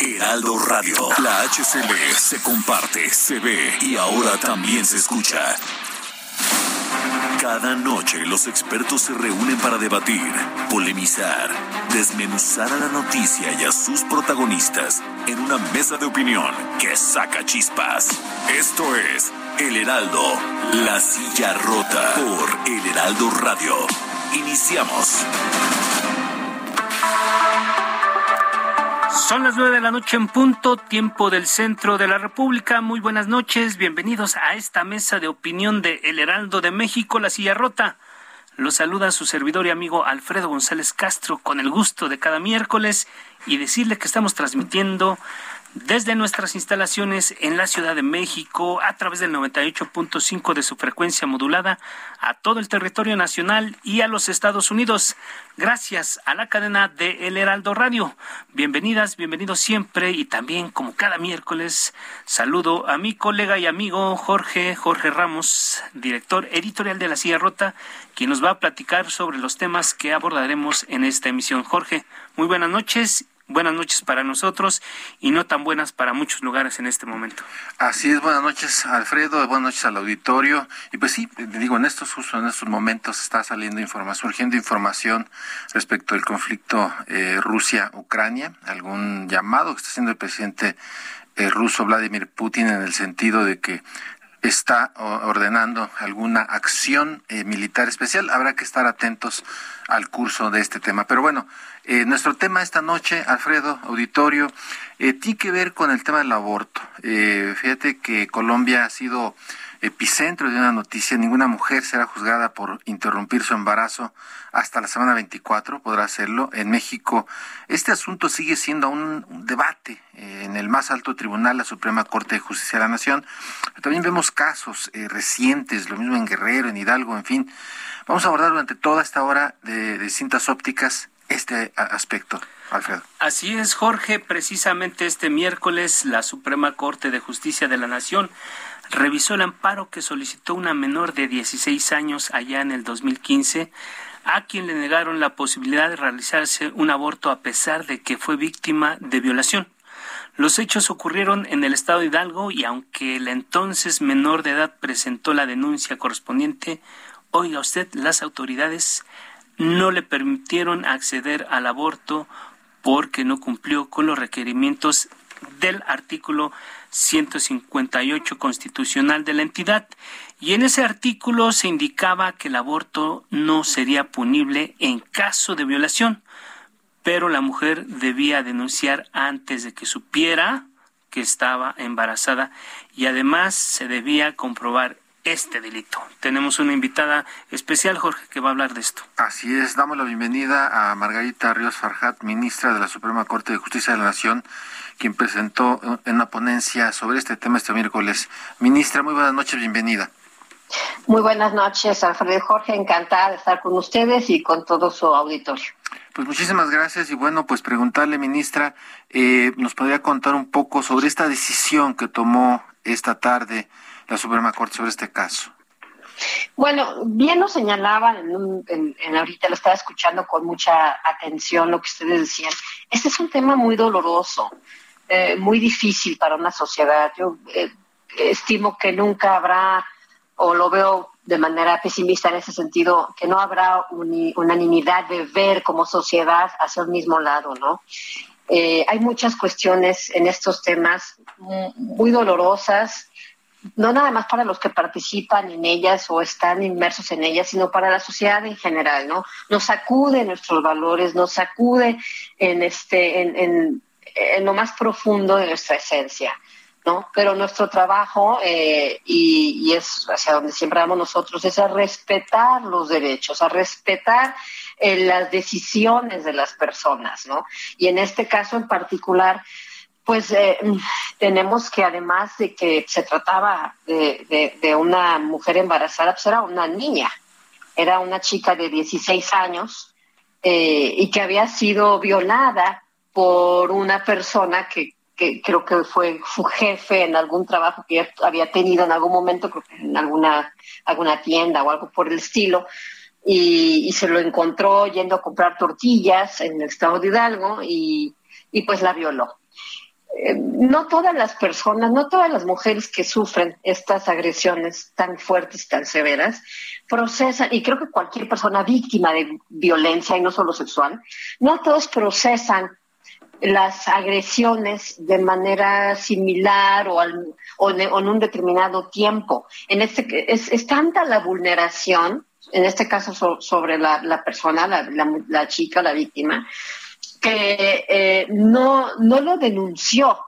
Heraldo Radio. La HCL se comparte, se ve y ahora también se escucha. Cada noche los expertos se reúnen para debatir, polemizar, desmenuzar a la noticia y a sus protagonistas en una mesa de opinión que saca chispas. Esto es El Heraldo, la silla rota por El Heraldo Radio. Iniciamos. Son las nueve de la noche en punto, tiempo del centro de la República. Muy buenas noches, bienvenidos a esta mesa de opinión de El Heraldo de México, La Silla Rota. Los saluda su servidor y amigo Alfredo González Castro con el gusto de cada miércoles y decirle que estamos transmitiendo desde nuestras instalaciones en la Ciudad de México a través del 98.5 de su frecuencia modulada a todo el territorio nacional y a los Estados Unidos. Gracias a la cadena de El Heraldo Radio. Bienvenidas, bienvenidos siempre y también como cada miércoles saludo a mi colega y amigo Jorge Jorge Ramos, director editorial de La Silla Rota, quien nos va a platicar sobre los temas que abordaremos en esta emisión. Jorge, muy buenas noches buenas noches para nosotros y no tan buenas para muchos lugares en este momento. Así es, buenas noches Alfredo, buenas noches al auditorio. Y pues sí, digo, en estos justo en estos momentos está saliendo información, surgiendo información respecto al conflicto eh, Rusia-Ucrania, algún llamado que está haciendo el presidente eh, ruso Vladimir Putin en el sentido de que está ordenando alguna acción eh, militar especial. Habrá que estar atentos al curso de este tema. Pero bueno, eh, nuestro tema esta noche, Alfredo, auditorio, eh, tiene que ver con el tema del aborto. fíjate que Colombia ha sido epicentro de una noticia. Ninguna mujer será juzgada por interrumpir su embarazo hasta la semana 24, podrá hacerlo. En México, este asunto sigue siendo un, debate eh, en el más alto tribunal, la Suprema Corte de Justicia de la Nación. También vemos casos eh, recientes, lo mismo en Guerrero, en Hidalgo, en fin. Vamos a abordar durante toda esta hora de, de distintas ópticas este aspecto. Alfredo. Así es, Jorge. Precisamente este miércoles la Suprema Corte de Justicia de la Nación revisó el amparo que solicitó una menor de 16 años allá en el 2015 a quien le negaron la posibilidad de realizarse un aborto a pesar de que fue víctima de violación. Los hechos ocurrieron en el estado de Hidalgo y aunque la entonces menor de edad presentó la denuncia correspondiente, oiga usted, las autoridades no le permitieron acceder al aborto porque no cumplió con los requerimientos del artículo 158 constitucional de la entidad. Y en ese artículo se indicaba que el aborto no sería punible en caso de violación, pero la mujer debía denunciar antes de que supiera que estaba embarazada y además se debía comprobar este delito. Tenemos una invitada especial, Jorge, que va a hablar de esto. Así es, damos la bienvenida a Margarita Ríos Farjat, ministra de la Suprema Corte de Justicia de la Nación, quien presentó en una ponencia sobre este tema este miércoles. Ministra, muy buenas noches, bienvenida. Muy buenas noches, Alfredo Jorge, encantada de estar con ustedes y con todo su auditorio. Pues muchísimas gracias y bueno, pues preguntarle, ministra, eh, ¿nos podría contar un poco sobre esta decisión que tomó esta tarde la Suprema Corte sobre este caso? Bueno, bien lo señalaban, en, en, ahorita lo estaba escuchando con mucha atención lo que ustedes decían. Este es un tema muy doloroso. Eh, muy difícil para una sociedad. Yo eh, estimo que nunca habrá, o lo veo de manera pesimista en ese sentido, que no habrá unanimidad de ver como sociedad hacia el mismo lado, ¿no? Eh, hay muchas cuestiones en estos temas muy dolorosas, no nada más para los que participan en ellas o están inmersos en ellas, sino para la sociedad en general, ¿no? Nos sacude nuestros valores, nos sacude en este, en, en lo más profundo de nuestra esencia. ¿no? Pero nuestro trabajo, eh, y, es hacia donde siempre vamos nosotros, es a respetar los derechos, a respetar eh, las decisiones de las personas, ¿no? Y en este caso en particular, pues eh, tenemos que además de que se trataba de, una mujer embarazada, pues era una niña, era una chica de 16 años y que había sido violada por una persona que que creo que fue su jefe en algún trabajo que había tenido en algún momento, creo que en alguna, alguna tienda o algo por el estilo, y, se lo encontró yendo a comprar tortillas en el estado de Hidalgo y, pues la violó. Eh, no todas las personas, no todas las mujeres que sufren estas agresiones tan fuertes, tan severas, procesan, y creo que cualquier persona víctima de violencia, y no solo sexual, no todos procesan las agresiones de manera similar o, al, o, en un determinado tiempo. En este, es, tanta la vulneración, en este caso sobre la, la persona, la, la, chica, la víctima, que eh, no, no lo denunció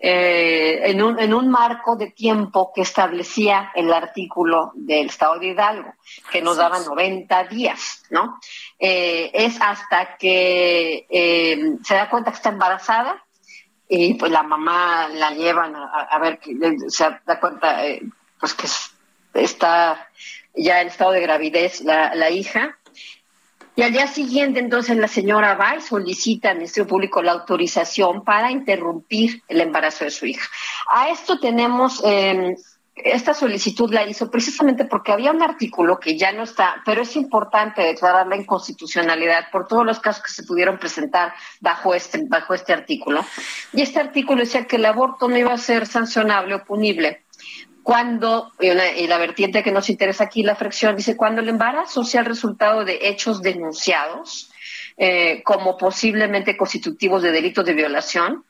eh, en, un, en un marco de tiempo que establecía el artículo del Estado de Hidalgo, que nos daba 90 días, ¿no? Eh, es hasta que eh, se da cuenta que está embarazada y pues la mamá la llevan a, ver que se da cuenta pues que está ya en estado de gravidez la, la hija y al día siguiente, entonces, la señora va y solicita al Ministerio Público la autorización para interrumpir el embarazo de su hija. A esto tenemos, em, esta solicitud la hizo precisamente porque había un artículo que ya no está, pero es importante declarar la inconstitucionalidad por todos los casos que se pudieron presentar bajo este, bajo este artículo. Y este artículo decía que el aborto no iba a ser sancionable o punible cuando, y, la vertiente que nos interesa aquí, la fracción, dice, cuando el embarazo sea el resultado de hechos denunciados eh, como posiblemente constitutivos de delitos de violación,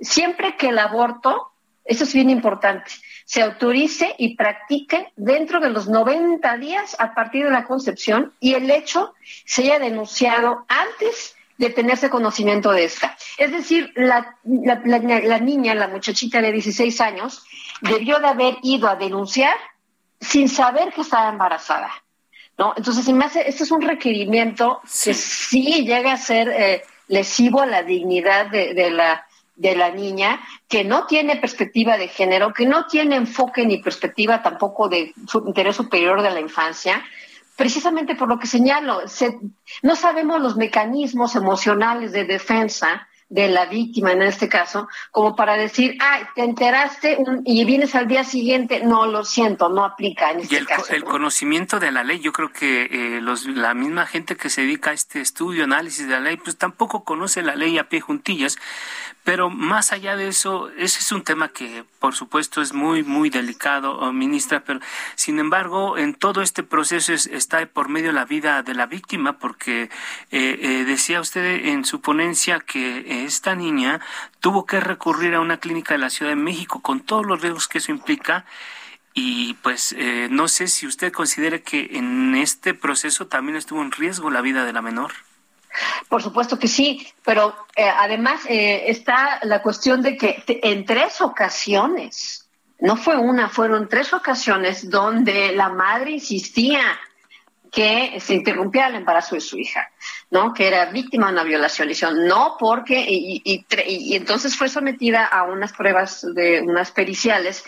siempre que el aborto, eso es bien importante, se autorice y practique dentro de los 90 días a partir de la concepción y el hecho se haya denunciado antes de tenerse conocimiento de esta. Es decir, la, la niña, la muchachita de 16 años, debió de haber ido a denunciar sin saber que estaba embarazada. ¿no? Entonces, me hace, este es un requerimiento que sí llega a ser eh, lesivo a la dignidad de, la, de la niña, que no tiene perspectiva de género, que no tiene enfoque ni perspectiva tampoco de su interés superior de la infancia, precisamente por lo que señalo, no sabemos los mecanismos emocionales de defensa de la víctima en este caso, como para decir, ah, te enteraste y vienes al día siguiente, no, lo siento, no aplica en este y el, caso. el conocimiento de la ley, yo creo que eh, los, la misma gente que se dedica a este estudio, análisis de la ley, pues tampoco conoce la ley a pie juntillas, pero más allá de eso, ese es un tema que, por supuesto, es muy, muy delicado, oh, ministra, pero sin embargo, en todo este proceso está por medio la vida de la víctima, porque eh, eh, decía usted en su ponencia que esta niña tuvo que recurrir a una clínica de la Ciudad de México con todos los riesgos que eso implica. Y pues eh, no sé si usted considera que en este proceso también estuvo en riesgo la vida de la menor. Por supuesto que sí, pero eh, además eh, está la cuestión de que en tres ocasiones, no fue una, fueron tres ocasiones donde la madre insistía que se interrumpiera el embarazo de su hija, ¿no? Que era víctima de una violación. no porque, y, y entonces fue sometida a unas pruebas de unas periciales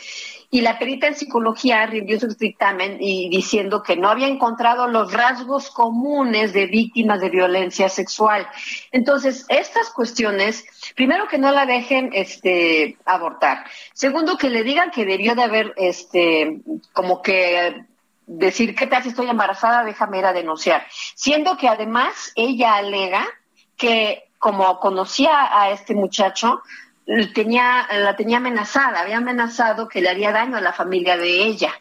y la perita en psicología rindió su dictamen y diciendo que no había encontrado los rasgos comunes de víctimas de violencia sexual. Entonces, estas cuestiones, primero que no la dejen este abortar. Segundo que le digan que debió de haber este como que decir, ¿qué tal si estoy embarazada? Déjame ir a denunciar. Siendo que además ella alega que como conocía a este muchacho, tenía, la tenía amenazada, había amenazado que le haría daño a la familia de ella.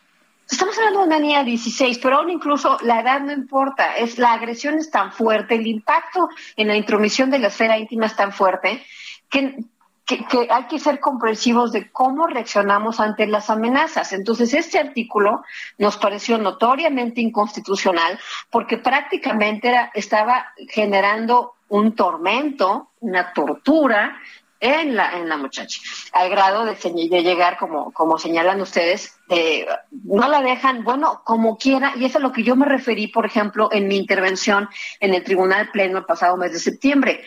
Estamos hablando de una niña de 16, pero aún incluso la edad no importa, es la agresión es tan fuerte, el impacto en la intromisión de la esfera íntima es tan fuerte que, que, hay que ser comprensivos de cómo reaccionamos ante las amenazas. Entonces, este artículo nos pareció notoriamente inconstitucional porque prácticamente era, estaba generando un tormento, una tortura en la, en la muchacha, al grado de, llegar, como, como señalan ustedes, de, no la dejan, bueno, como quiera, y eso es a lo que yo me referí, por ejemplo, en mi intervención en el Tribunal Pleno el pasado mes de septiembre.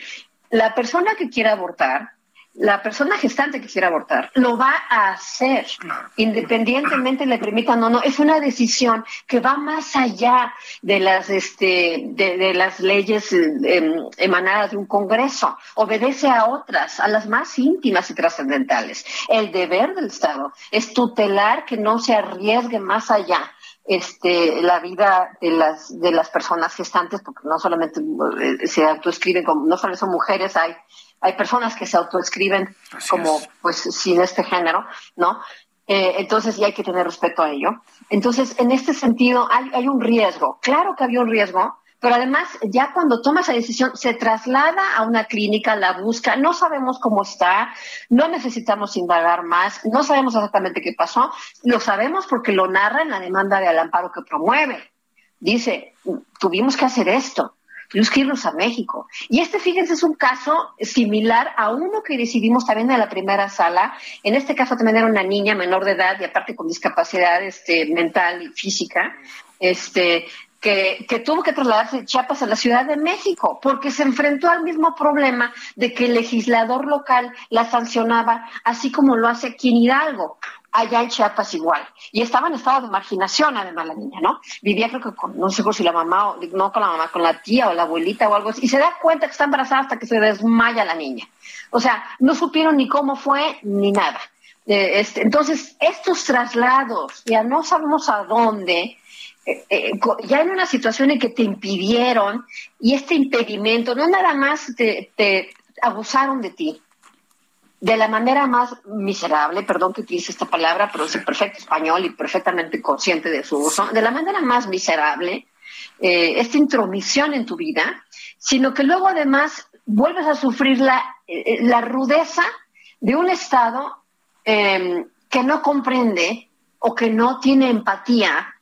La persona que quiera abortar la persona gestante que quiera abortar lo va a hacer, independientemente le permitan o no. Es una decisión que va más allá de las, este, de, las leyes em, emanadas de un Congreso. Obedece a otras, a las más íntimas y trascendentales. El deber del Estado es tutelar que no se arriesgue más allá este, la vida de las, de las personas gestantes, porque no solamente eh, se autoescriben como, no solo son mujeres, hay hay personas que se autoescriben como pues sin este género, ¿no? Eh, entonces ya hay que tener respeto a ello. Entonces, en este sentido, hay, hay un riesgo. Claro que había un riesgo, pero además ya cuando toma esa decisión se traslada a una clínica, la busca, no sabemos cómo está, no necesitamos indagar más, no sabemos exactamente qué pasó, lo sabemos porque lo narra en la demanda de al amparo que promueve. Dice, tuvimos que hacer esto, a México. Y este, fíjense, es un caso similar a uno que decidimos también en la primera sala. En este caso también era una niña menor de edad y aparte con discapacidad este, mental y física, este, que, que, tuvo que trasladarse Chiapas a la Ciudad de México, porque se enfrentó al mismo problema de que el legislador local la sancionaba, así como lo hace aquí en Hidalgo allá en Chiapas igual. Y estaba en estado de marginación, además, la niña, ¿no? Vivía, creo que con, no sé si la mamá, o, no con la mamá, con la tía o la abuelita o algo así. Y se da cuenta que está embarazada hasta que se desmaya la niña. O sea, no supieron ni cómo fue ni nada. Eh, este, entonces, estos traslados, ya no sabemos a dónde, eh, eh, ya en una situación en que te impidieron y este impedimento, no nada más te abusaron de ti, de la manera más miserable, perdón que utilice esta palabra, pero es perfecto español y perfectamente consciente de su uso, de la manera más miserable, eh, esta intromisión en tu vida, sino que luego además vuelves a sufrir la, eh, la rudeza de un Estado eh, que no comprende o que no tiene empatía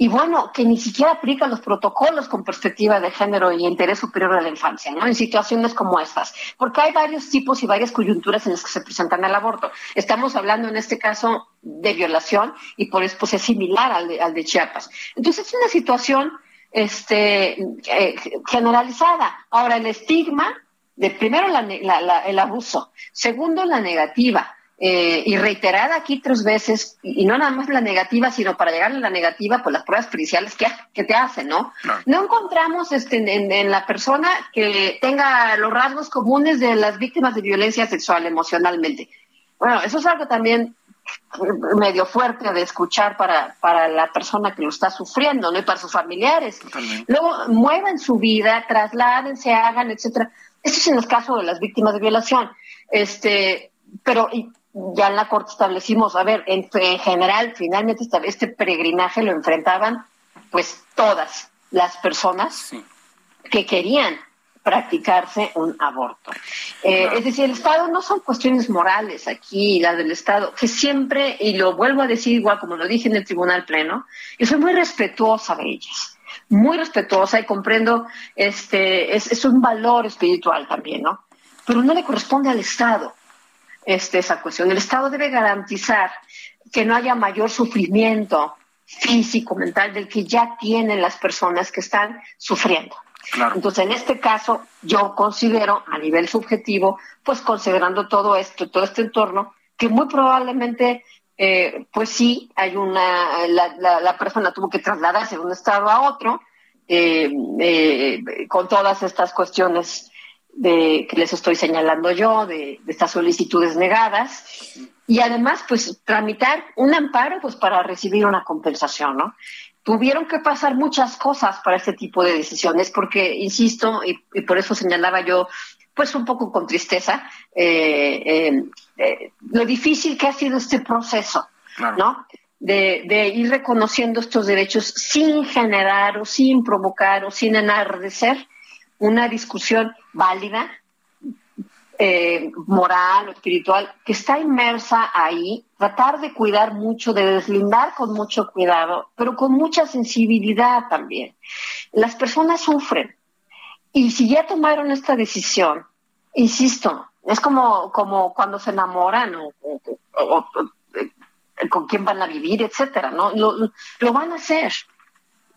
y bueno, que ni siquiera aplica los protocolos con perspectiva de género y interés superior a la infancia, ¿no? En situaciones como estas, porque hay varios tipos y varias coyunturas en las que se presentan el aborto. Estamos hablando en este caso de violación y por eso pues, es similar al de, Chiapas. Entonces es una situación este, eh, generalizada. Ahora, el estigma de primero el abuso, segundo la negativa, eh, y reiterada aquí tres veces, y no nada más la negativa, sino para llegar a la negativa, pues las pruebas periciales que, que te hacen, ¿no? No, encontramos este, en, la persona que tenga los rasgos comunes de las víctimas de violencia sexual emocionalmente. Bueno, eso es algo también medio fuerte de escuchar para, para la persona que lo está sufriendo, ¿no? Y para sus familiares. Luego mueven su vida, trasladen, se hagan, etcétera. Eso es en el caso de las víctimas de violación. Este, pero ya en la corte establecimos, a ver, en, general, finalmente este peregrinaje lo enfrentaban pues todas las personas que querían practicarse un aborto. Eh, es decir, el Estado no son cuestiones morales aquí, la del Estado, que siempre, y lo vuelvo a decir igual como lo dije en el Tribunal Pleno, yo soy muy respetuosa de ellas muy respetuosa y comprendo este es, es un valor espiritual también, ¿no? Pero no le corresponde al Estado este, esa cuestión. El Estado debe garantizar que no haya mayor sufrimiento físico, mental, del que ya tienen las personas que están sufriendo. Entonces, en este caso, yo considero a nivel subjetivo, pues considerando todo esto, todo este entorno, que muy probablemente, eh, pues sí, hay una, la, persona tuvo que trasladarse de un estado a otro, eh, eh, con todas estas cuestiones de que les estoy señalando yo, de, estas solicitudes negadas, y además, pues, tramitar un amparo, pues, para recibir una compensación, ¿no? Tuvieron que pasar muchas cosas para este tipo de decisiones, porque, insisto, y, por eso señalaba yo, pues, un poco con tristeza, eh, eh, eh, lo difícil que ha sido este proceso, ¿no? De, de, ir reconociendo estos derechos sin generar o sin provocar o sin enardecer una discusión válida, eh, moral o espiritual, que está inmersa ahí, tratar de cuidar mucho, de deslindar con mucho cuidado, pero con mucha sensibilidad también. Las personas sufren y si ya tomaron esta decisión, insisto, Es como, como cuando se enamoran o, eh, con quién van a vivir, etcétera, ¿no? Lo, van a hacer.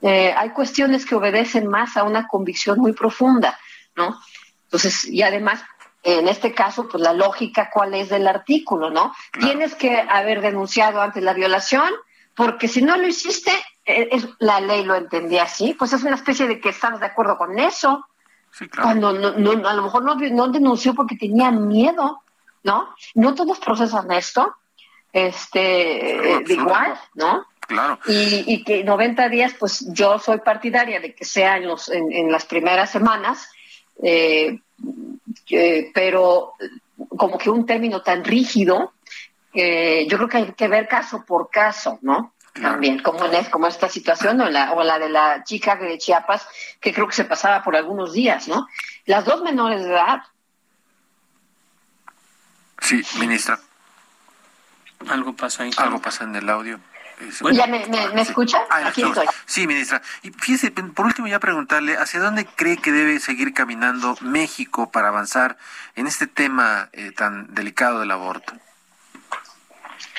Eh, hay cuestiones que obedecen más a una convicción muy profunda, ¿no? Entonces, y además, en este caso, pues la lógica, ¿cuál es del artículo, no? Tienes que haber denunciado antes la violación, porque si no lo hiciste, eh, es, la ley lo entendía así, pues es una especie de que estamos de acuerdo con eso. Cuando no, a lo mejor no, no denunció porque tenía miedo, ¿no? No todos procesan esto, este, de igual, ¿no? Claro. Y, y, que 90 días, pues yo soy partidaria de que sea en, los, en, las primeras semanas, eh, pero como que un término tan rígido, eh, yo creo que hay que ver caso por caso, ¿no? También, como, en, como esta situación o la, o la de la chica de Chiapas, que creo que se pasaba por algunos días, ¿no? Las dos menores de edad. Sí, ministra. Algo pasa ahí. Algo pasa en el audio. ¿Ya me, me, escucha? Ah, Aquí estoy. Sí, ministra. Y fíjese, por último ya preguntarle, ¿hacia dónde cree que debe seguir caminando México para avanzar en este tema eh, tan delicado del aborto?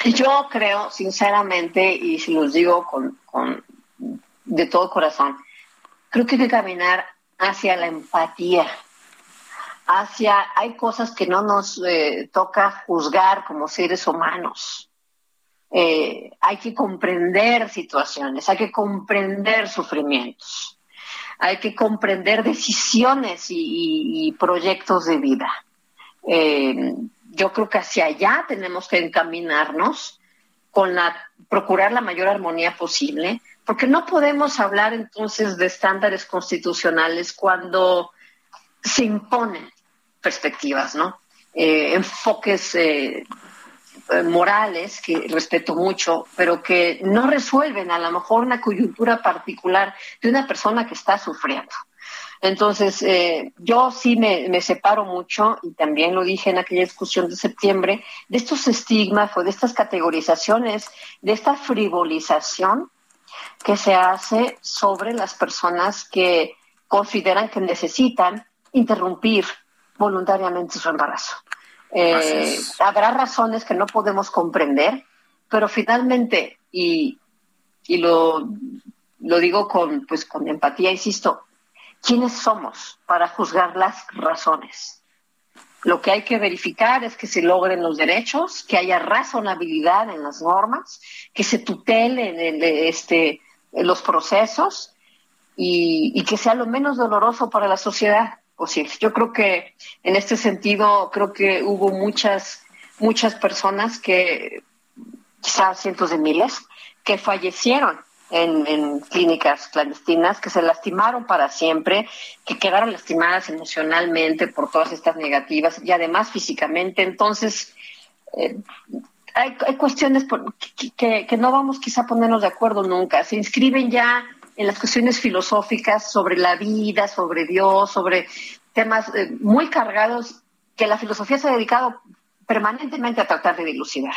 Yo creo, sinceramente, y si los digo con, con de todo corazón, creo que hay que caminar hacia la empatía, hacia, hay cosas que no nos eh, toca juzgar como seres humanos. Eh, hay que comprender situaciones, hay que comprender sufrimientos, hay que comprender decisiones y, proyectos de vida. Eh, yo creo que hacia allá tenemos que encaminarnos con la procurar la mayor armonía posible, porque no podemos hablar entonces de estándares constitucionales cuando se imponen perspectivas, ¿no? Eh, enfoques morales que respeto mucho, pero que no resuelven a lo mejor una coyuntura particular de una persona que está sufriendo. Entonces, eh, yo sí me, separo mucho, y también lo dije en aquella discusión de septiembre, de estos estigmas o de estas categorizaciones, de esta frivolización que se hace sobre las personas que consideran que necesitan interrumpir voluntariamente su embarazo. Eh, habrá razones que no podemos comprender, pero finalmente, y, y lo, lo digo con, pues, con empatía, insisto, ¿quiénes somos para juzgar las razones? Lo que hay que verificar es que se logren los derechos, que haya razonabilidad en las normas, que se tutelen este, los procesos y, y, que sea lo menos doloroso para la sociedad Yo creo que en este sentido, creo que hubo muchas, muchas personas que, quizás cientos de miles, que fallecieron en, clínicas clandestinas, que se lastimaron para siempre, que quedaron lastimadas emocionalmente por todas estas negativas y además físicamente. Entonces, eh, hay, cuestiones que, que, no vamos quizá a ponernos de acuerdo nunca. Se inscriben ya en las cuestiones filosóficas sobre la vida, sobre Dios, sobre temas eh, muy cargados que la filosofía se ha dedicado permanentemente a tratar de dilucidar.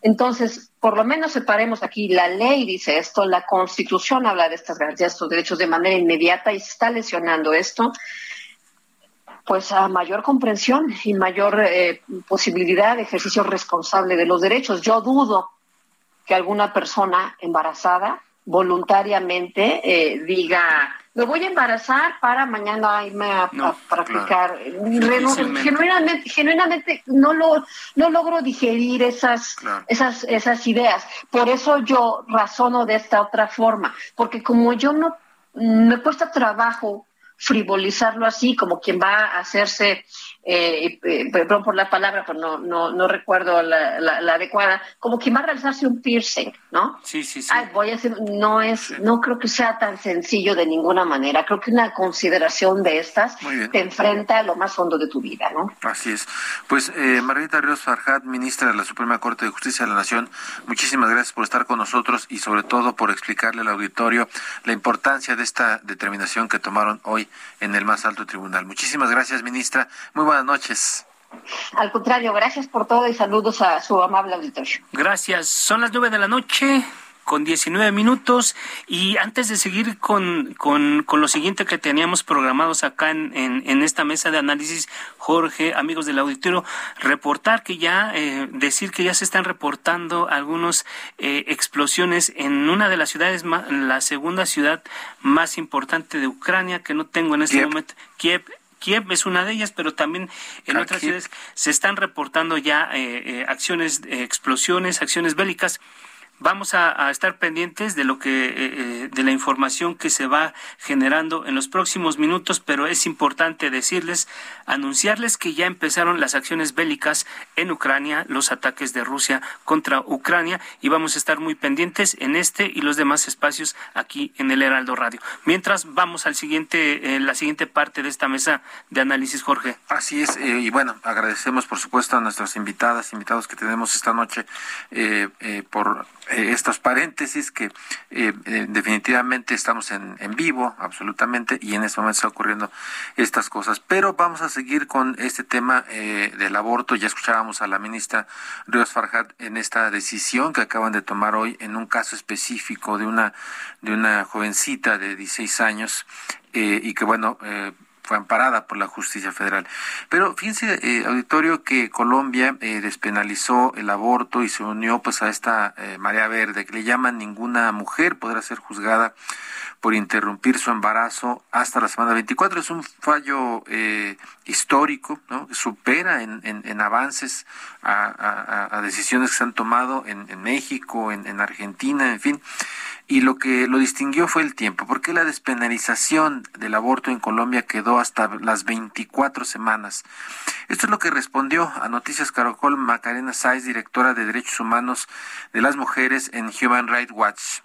Entonces, por lo menos separemos aquí, la ley dice esto, la constitución habla de estas garantías, estos derechos de manera inmediata y se está lesionando esto, pues a mayor comprensión y mayor eh, posibilidad de ejercicio responsable de los derechos. Yo dudo que alguna persona embarazada voluntariamente eh, diga me voy a embarazar para mañana irme a, practicar. Genuinamente, genuinamente no lo no logro digerir esas esas esas ideas. Por eso yo razono de esta otra forma, porque como yo no me cuesta trabajo frivolizarlo así, como quien va a hacerse, eh, eh, perdón por la palabra, pero no, no, no recuerdo la, la, adecuada, como quien va a realizarse un piercing, ¿no? Sí, sí, sí. voy a hacer, no es, no creo que sea tan sencillo de ninguna manera. Creo que una consideración de estas te enfrenta a lo más hondo de tu vida, ¿no? Así es. Pues, eh, Margarita Ríos Farjat, ministra de la Suprema Corte de Justicia de la Nación, muchísimas gracias por estar con nosotros y sobre todo por explicarle al auditorio la importancia de esta determinación que tomaron hoy en el más alto tribunal. Muchísimas gracias, ministra. Muy buenas noches. Al contrario, gracias por todo y saludos a su amable auditorio. Gracias. Son las nueve de la noche con 19 minutos. Y antes de seguir con, con, lo siguiente que teníamos programados acá en, en, esta mesa de análisis, Jorge, amigos del auditorio, reportar que ya, eh, decir que ya se están reportando algunas eh, explosiones en una de las ciudades, la segunda ciudad más importante de Ucrania, que no tengo en este momento, Kiev Kiev es una de ellas, pero también en otras ciudades se están reportando ya eh, eh, acciones, eh, explosiones, acciones bélicas. Vamos a, estar pendientes de lo que eh, eh, de la información que se va generando en los próximos minutos, pero es importante decirles, anunciarles que ya empezaron las acciones bélicas en Ucrania, los ataques de Rusia contra Ucrania y vamos a estar muy pendientes en este y los demás espacios aquí en el Heraldo Radio. Mientras vamos al siguiente, eh, la siguiente parte de esta mesa de análisis, Jorge. Así es y bueno agradecemos por supuesto a nuestras invitadas, invitados que tenemos esta noche por eh, estos paréntesis que eh, eh, definitivamente estamos en, en, vivo, absolutamente, y en este momento está ocurriendo estas cosas. Pero vamos a seguir con este tema del aborto. Ya escuchábamos a la ministra Ríos Farjat en esta decisión que acaban de tomar hoy en un caso específico de una, de una jovencita de 16 años y que, bueno, fue amparada por la justicia federal. Pero fíjense, eh, auditorio, que Colombia eh, despenalizó el aborto y se unió pues a esta eh, marea verde que le llaman ninguna mujer podrá ser juzgada por interrumpir su embarazo hasta la semana 24. Es un fallo histórico, ¿no? supera en, en, avances a, decisiones que se han tomado en, en México, en, Argentina, en fin y lo que lo distinguió fue el tiempo, porque la despenalización del aborto en Colombia quedó hasta las 24 semanas. Esto es lo que respondió a Noticias Caracol Macarena Sáez, directora de Derechos Humanos de las Mujeres en Human Rights Watch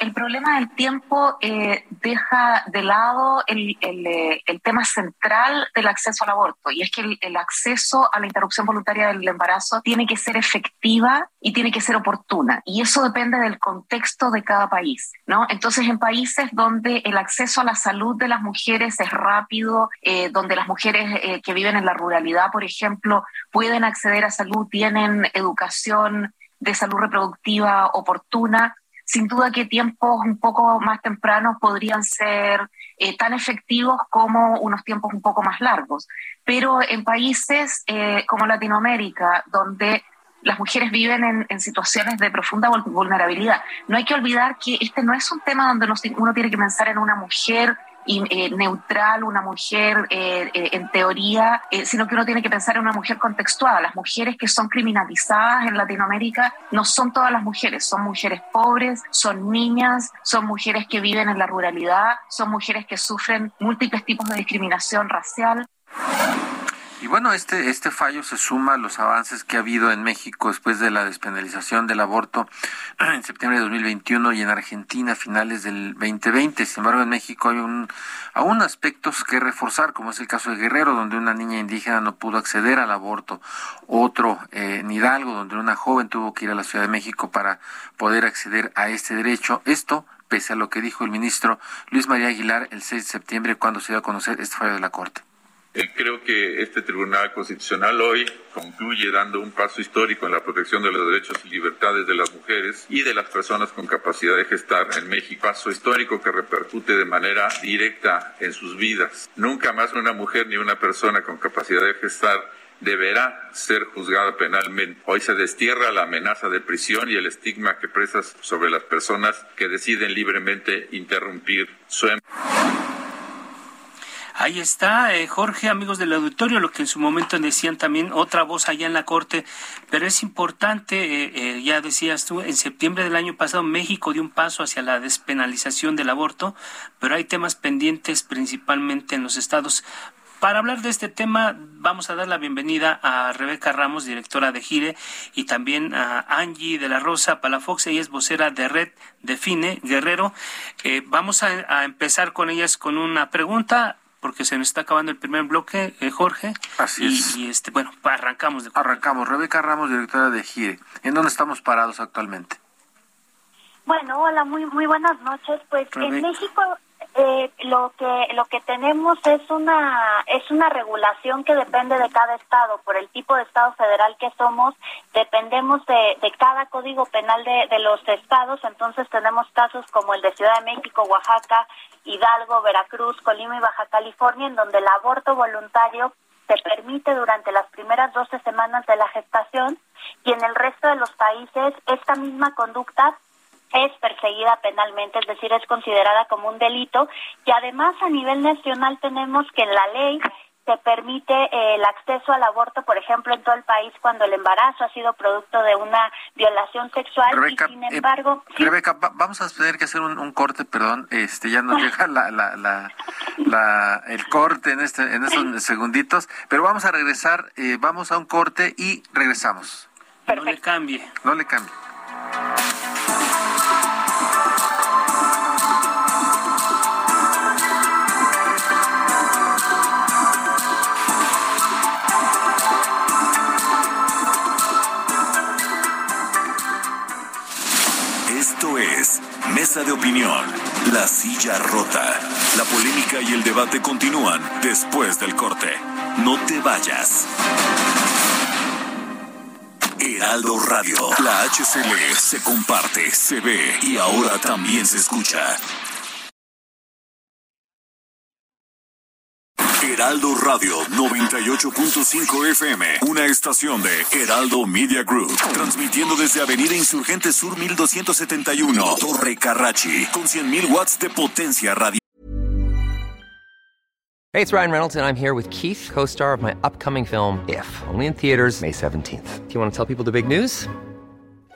el problema del tiempo eh, deja de lado el, eh, el, tema central del acceso al aborto, y es que el, acceso a la interrupción voluntaria del embarazo tiene que ser efectiva y tiene que ser oportuna, y eso depende del contexto de cada país, ¿no? Entonces, en países donde el acceso a la salud de las mujeres es rápido, eh, donde las mujeres que viven en la ruralidad, por ejemplo, pueden acceder a salud, tienen educación de salud reproductiva oportuna, sin duda que tiempos un poco más tempranos podrían ser eh, tan efectivos como unos tiempos un poco más largos. Pero en países eh, como Latinoamérica, donde las mujeres viven en, situaciones de profunda vulnerabilidad, no hay que olvidar que este no es un tema donde uno tiene que pensar en una mujer y, eh, neutral, una mujer eh, eh, en teoría, sino que uno tiene que pensar en una mujer contextuada. Las mujeres que son criminalizadas en Latinoamérica no son todas las mujeres, son mujeres pobres, son niñas, son mujeres que viven en la ruralidad, son mujeres que sufren múltiples tipos de discriminación racial. Y bueno, este, este fallo se suma a los avances que ha habido en México después de la despenalización del aborto en septiembre de 2021 y en Argentina a finales del 2020. Sin embargo, en México hay un, aún aspectos que reforzar, como es el caso de Guerrero, donde una niña indígena no pudo acceder al aborto. Otro eh, Hidalgo, donde una joven tuvo que ir a la Ciudad de México para poder acceder a este derecho. Esto pese a lo que dijo el ministro Luis María Aguilar el 6 de septiembre cuando se dio a conocer este fallo de la Corte. Eh, creo que este Tribunal Constitucional hoy concluye dando un paso histórico en la protección de los derechos y libertades de las mujeres y de las personas con capacidad de gestar en México. Paso histórico que repercute de manera directa en sus vidas. Nunca más una mujer ni una persona con capacidad de gestar deberá ser juzgada penalmente. Hoy se destierra la amenaza de prisión y el estigma que presas sobre las personas que deciden libremente interrumpir su embarazo. Ahí está, eh, Jorge, amigos del auditorio, lo que en su momento decían también otra voz allá en la Corte, pero es importante, eh, eh, ya decías tú, en septiembre del año pasado México dio un paso hacia la despenalización del aborto, pero hay temas pendientes principalmente en los estados. Para hablar de este tema, vamos a dar la bienvenida a Rebeca Ramos, directora de Gire, y también a Angie de la Rosa Palafox, ella es vocera de Red Define Guerrero. vamos a empezar con ellas con una pregunta porque se nos está acabando el primer bloque, eh, Jorge. Así y, es. Y este, bueno, arrancamos. De... Arrancamos. Rebeca Ramos, directora de GIRE. ¿En dónde estamos parados actualmente? Bueno, hola, muy muy buenas noches. Pues en México eh, lo que lo que tenemos es una es una regulación que depende de cada estado. Por el tipo de estado federal que somos dependemos de, de cada código penal de, de los estados. Entonces tenemos casos como el de Ciudad de México Oaxaca Hidalgo Veracruz Colima y Baja California en donde el aborto voluntario se permite durante las primeras 12 semanas de la gestación y en el resto de los países esta misma conducta es perseguida penalmente, es decir, es considerada como un delito y además a nivel nacional tenemos que en la ley se permite eh, el acceso al aborto, por ejemplo, en todo el país cuando el embarazo ha sido producto de una violación sexual Rebeca, y sin embargo... eh, Rebeca, va, vamos a tener que hacer un, un, corte, perdón, este ya nos llega la, la, la, la, el corte en, este, en estos segunditos, pero vamos a regresar, eh, vamos a un corte y regresamos. Perfecto. No le cambie. No le cambie. Mesa de Opinión, La Silla Rota. La polémica y el debate continúan después del corte. No te vayas. Heraldo Radio, la HCL se comparte, se ve y ahora también se escucha. Heraldo Radio 98.5 FM, una estación de Heraldo Media Group, transmitiendo desde Avenida Insurgente Sur 1271, Torre Carrachi, con 100.000 watts de potencia radio. Hey, it's Ryan Reynolds, and I'm here with Keith, co star of my upcoming film, If, only in theaters, May 17th. Do you want to tell people the big news?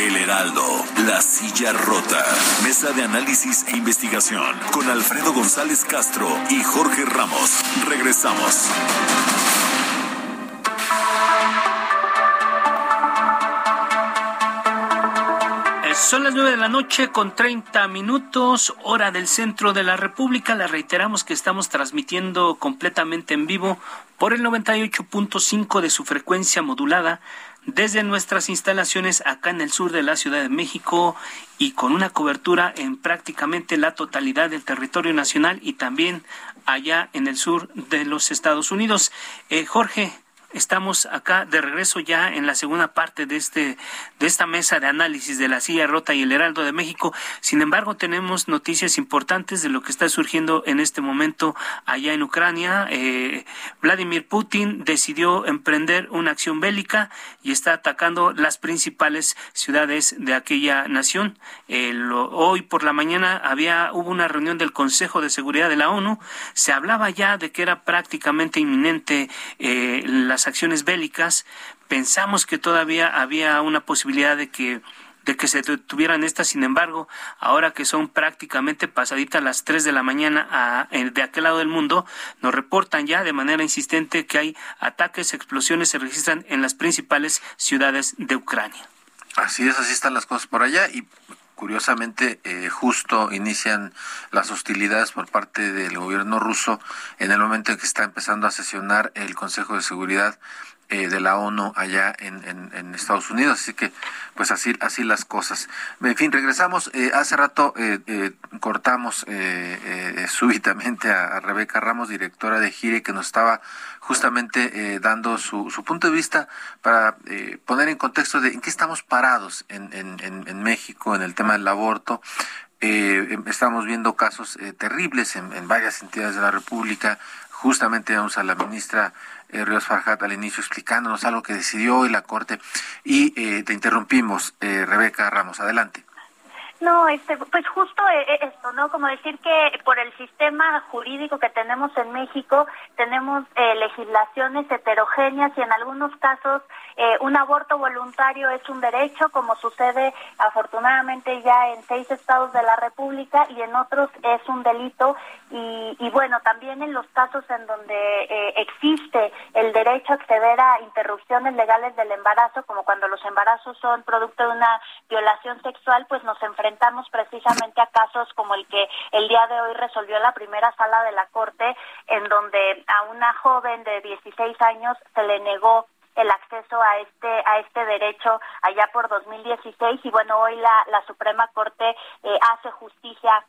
El Heraldo, La Silla Rota, Mesa de Análisis e Investigación, con Alfredo González Castro y Jorge Ramos. Regresamos. Son las nueve de la noche con 30 minutos, hora del centro de la República. Le reiteramos que estamos transmitiendo completamente en vivo por el 98.5 de su frecuencia modulada desde nuestras instalaciones acá en el sur de la Ciudad de México y con una cobertura en prácticamente la totalidad del territorio nacional y también allá en el sur de los Estados Unidos. Eh, Jorge, Estamos acá de regreso ya en la segunda parte de este de esta mesa de análisis de la silla rota y el Heraldo de México. Sin embargo, tenemos noticias importantes de lo que está surgiendo en este momento allá en Ucrania. Eh, Vladimir Putin decidió emprender una acción bélica y está atacando las principales ciudades de aquella nación. Eh, hoy por la mañana había hubo una reunión del Consejo de Seguridad de la ONU. Se hablaba ya de que era prácticamente inminente eh, las acciones bélicas, pensamos que todavía había una posibilidad de que de que se detuvieran estas, sin embargo, ahora que son prácticamente pasaditas las 3 de la mañana a, de aquel lado del mundo, nos reportan ya de manera insistente que hay ataques, explosiones se registran en las principales ciudades de Ucrania. Así es, así están las cosas por allá y curiosamente eh, justo inician las hostilidades por parte del gobierno ruso en el momento en que está empezando a sesionar el Consejo de Seguridad eh, de la ONU allá en, Estados Unidos. Así que, pues así, así las cosas. En fin, regresamos. Eh, hace rato cortamos súbitamente a, a, Rebeca Ramos, directora de Gire, que nos estaba justamente dando su, su, punto de vista para poner en contexto de en qué estamos parados en, en, en México en el tema del aborto. Eh, estamos viendo casos eh, terribles en, en, varias entidades de la República. Justamente vamos a la ministra eh, Ríos Farjat al inicio explicándonos algo que decidió hoy la Corte y eh, te interrumpimos, eh, Rebeca Ramos. Adelante. No, este, pues justo eh, eh, esto, ¿no? Como decir que por el sistema jurídico que tenemos en México tenemos eh, legislaciones heterogéneas y en algunos casos un aborto voluntario es un derecho, como sucede afortunadamente ya en seis estados de la República y en otros es un delito. Y, y bueno, también en los casos en donde existe el derecho a acceder a interrupciones legales del embarazo, como cuando los embarazos son producto de una violación sexual, pues nos enfrentamos precisamente a casos como el que el día de hoy resolvió la primera sala de la Corte, en donde a una joven de 16 años se le negó el acceso a este a este derecho allá por 2016 y bueno hoy la, la Suprema Corte eh, hace justicia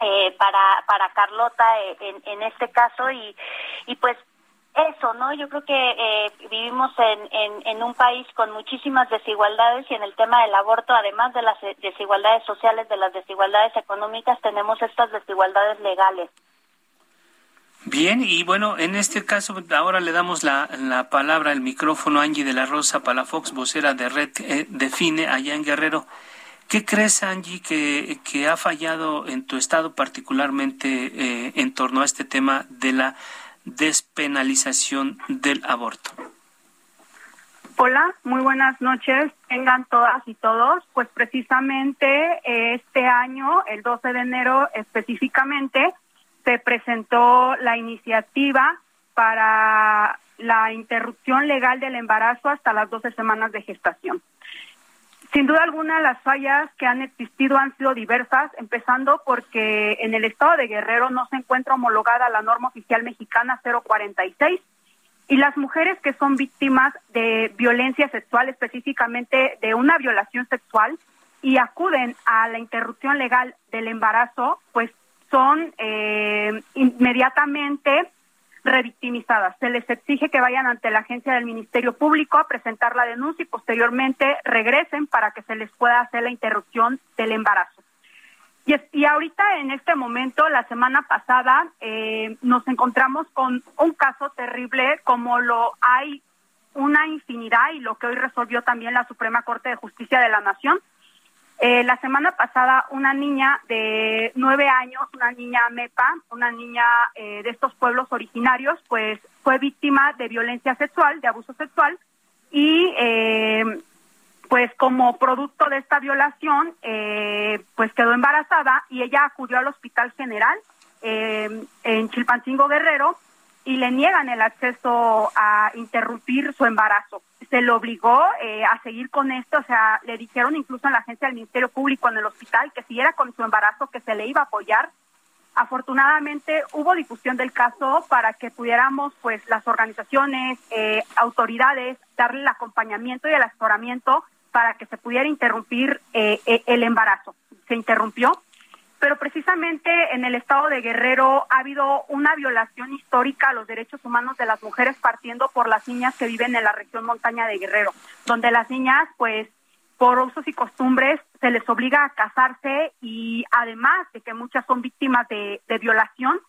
eh, para para Carlota eh, en, en este caso y y pues eso, ¿no? Yo creo que eh, vivimos en, en, un país con muchísimas desigualdades y en el tema del aborto, además de las desigualdades sociales, de las desigualdades económicas, tenemos estas desigualdades legales. Bien, y bueno, en este caso ahora le damos la, la palabra, el micrófono a Angie de la Rosa Palafox, vocera de Red eh, Define allá en Guerrero. ¿Qué crees, Angie, que, que ha fallado en tu estado particularmente eh, en torno a este tema de la despenalización del aborto. Hola, muy buenas noches. Tengan todas y todos. Pues precisamente este año, el 12 de enero específicamente, se presentó la iniciativa para la interrupción legal del embarazo hasta las 12 semanas de gestación. Sin duda alguna, las fallas que han existido han sido diversas, empezando porque en el estado de Guerrero no se encuentra homologada la norma oficial mexicana 046 y las mujeres que son víctimas de violencia sexual, específicamente de una violación sexual, y acuden a la interrupción legal del embarazo, pues son eh, inmediatamente revictimizadas. Se les exige que vayan ante la agencia del Ministerio Público a presentar la denuncia y posteriormente regresen para que se les pueda hacer la interrupción del embarazo. Y, y ahorita, en este momento, la semana pasada, eh, nos encontramos con un caso terrible como lo hay una infinidad y lo que hoy resolvió también la Suprema Corte de Justicia de la Nación, eh, la semana pasada una niña de nueve años, una niña MEPA, una niña eh, de estos pueblos originarios, pues fue víctima de violencia sexual, de abuso sexual, y eh, pues como producto de esta violación, pues quedó embarazada y ella acudió al Hospital General en Chilpancingo Guerrero y le niegan el acceso a interrumpir su embarazo. Se le obligó eh, a seguir con esto, o sea, le dijeron incluso en la agencia del Ministerio Público en el hospital que siguiera con su embarazo, que se le iba a apoyar. Afortunadamente hubo difusión del caso para que pudiéramos, pues, las organizaciones, eh, autoridades, darle el acompañamiento y el asesoramiento para que se pudiera interrumpir eh, el embarazo. Se interrumpió pero precisamente en el estado de Guerrero ha habido una violación histórica a los derechos humanos de las mujeres partiendo por las niñas que viven en la región montaña de Guerrero, donde las niñas pues por usos y costumbres se les obliga a casarse y además de que muchas son víctimas de, violación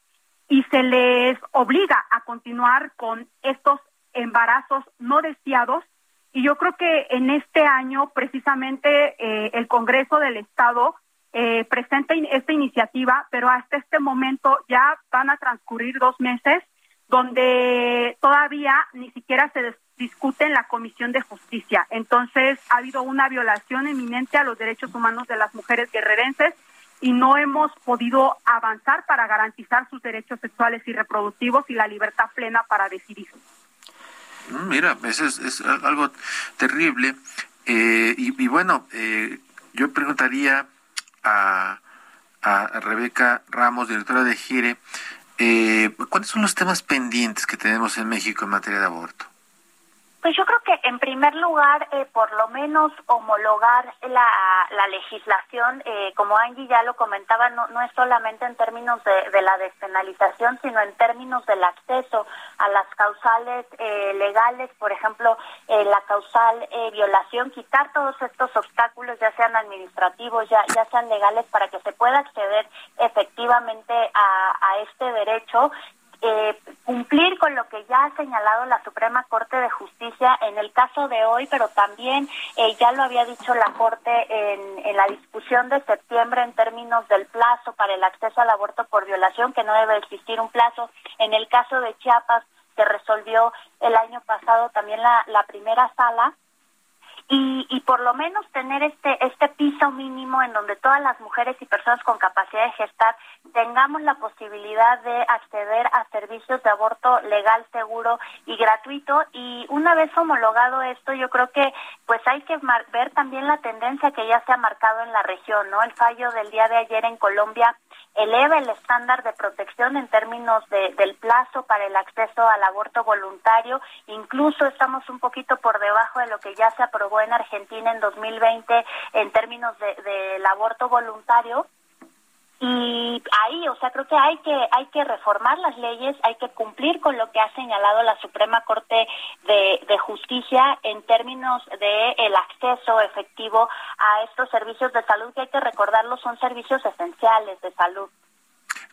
y se les obliga a continuar con estos embarazos no deseados. Y yo creo que en este año precisamente eh, el Congreso del Estado eh, presenta esta iniciativa, pero hasta este momento ya van a transcurrir dos meses donde todavía ni siquiera se discute en la Comisión de Justicia. Entonces, ha habido una violación eminente a los derechos humanos de las mujeres guerrerenses y no hemos podido avanzar para garantizar sus derechos sexuales y reproductivos y la libertad plena para decidir. Mm, mira, eso es, algo terrible. Eh, y, bueno, eh, yo preguntaría a, Rebeca Ramos, directora de Gire. Eh, ¿Cuáles son los temas pendientes que tenemos en México en materia de aborto? Pues yo creo que en primer lugar, eh, por lo menos homologar la, la legislación, eh, como Angie ya lo comentaba, no, no es solamente en términos de, de la despenalización, sino en términos del acceso a las causales eh, legales, por ejemplo, eh, la causal eh, violación, quitar todos estos obstáculos, ya sean administrativos, ya, ya sean legales, para que se pueda acceder efectivamente a, a este derecho eh, cumplir con lo que ya ha señalado la Suprema Corte de Justicia en el caso de hoy, pero también eh, ya lo había dicho la Corte en, en la discusión de septiembre en términos del plazo para el acceso al aborto por violación, que no debe existir un plazo. En el caso de Chiapas, se resolvió el año pasado también la, la primera sala, y, y por lo menos tener este este piso mínimo en donde todas las mujeres y personas con capacidad de gestar tengamos la posibilidad de acceder a servicios de aborto legal, seguro y gratuito y una vez homologado esto yo creo que pues hay que ver también la tendencia que ya se ha marcado en la región, ¿no? El fallo del día de ayer en Colombia eleva el estándar de protección en términos de, del plazo para el acceso al aborto voluntario. Incluso estamos un poquito por debajo de lo que ya se aprobó en Argentina en 2020 en términos del de, aborto voluntario y ahí o sea creo que hay que hay que reformar las leyes hay que cumplir con lo que ha señalado la Suprema Corte de, de Justicia en términos de el acceso efectivo a estos servicios de salud que hay que recordarlo son servicios esenciales de salud.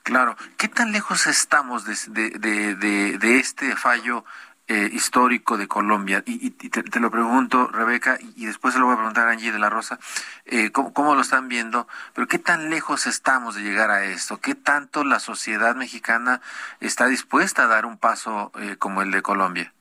Claro, ¿qué tan lejos estamos de, de, de, de este fallo eh, histórico de Colombia. Y, y te, te, lo pregunto, Rebeca, y después se lo voy a preguntar a Angie de la Rosa, eh, ¿cómo, ¿cómo, lo están viendo? Pero ¿qué tan lejos estamos de llegar a esto? ¿Qué tanto la sociedad mexicana está dispuesta a dar un paso eh, como el de Colombia?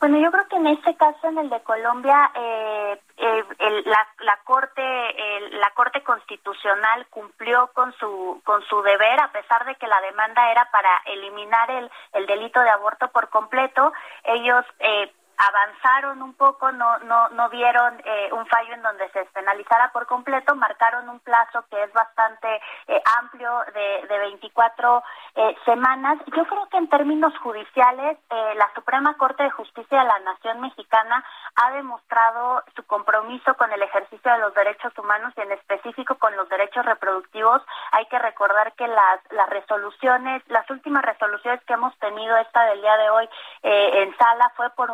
Bueno, yo creo que en este caso, en el de Colombia, eh, eh, el, la, la corte, el, la corte constitucional cumplió con su con su deber, a pesar de que la demanda era para eliminar el, el delito de aborto por completo. Ellos eh, avanzaron un poco, no, no, no vieron eh, un fallo en donde se penalizara por completo, marcaron un plazo que es bastante eh, amplio de, de 24 eh, semanas. Yo creo que en términos judiciales, eh, la Suprema Corte de Justicia de la Nación Mexicana ha demostrado su compromiso con el ejercicio de los derechos humanos y en específico con los derechos reproductivos. Hay que recordar que las, las resoluciones, las últimas resoluciones que hemos tenido, esta del día de hoy en sala, fue por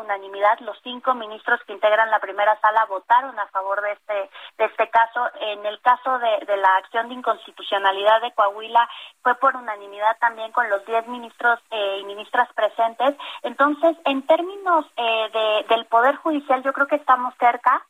los cinco ministros que integran la primera sala votaron a favor de este de este caso. En el caso de, de la acción de inconstitucionalidad de Coahuila fue por unanimidad también con los diez ministros eh, y ministras presentes. Entonces, en términos eh, de, del poder judicial, yo creo que estamos cerca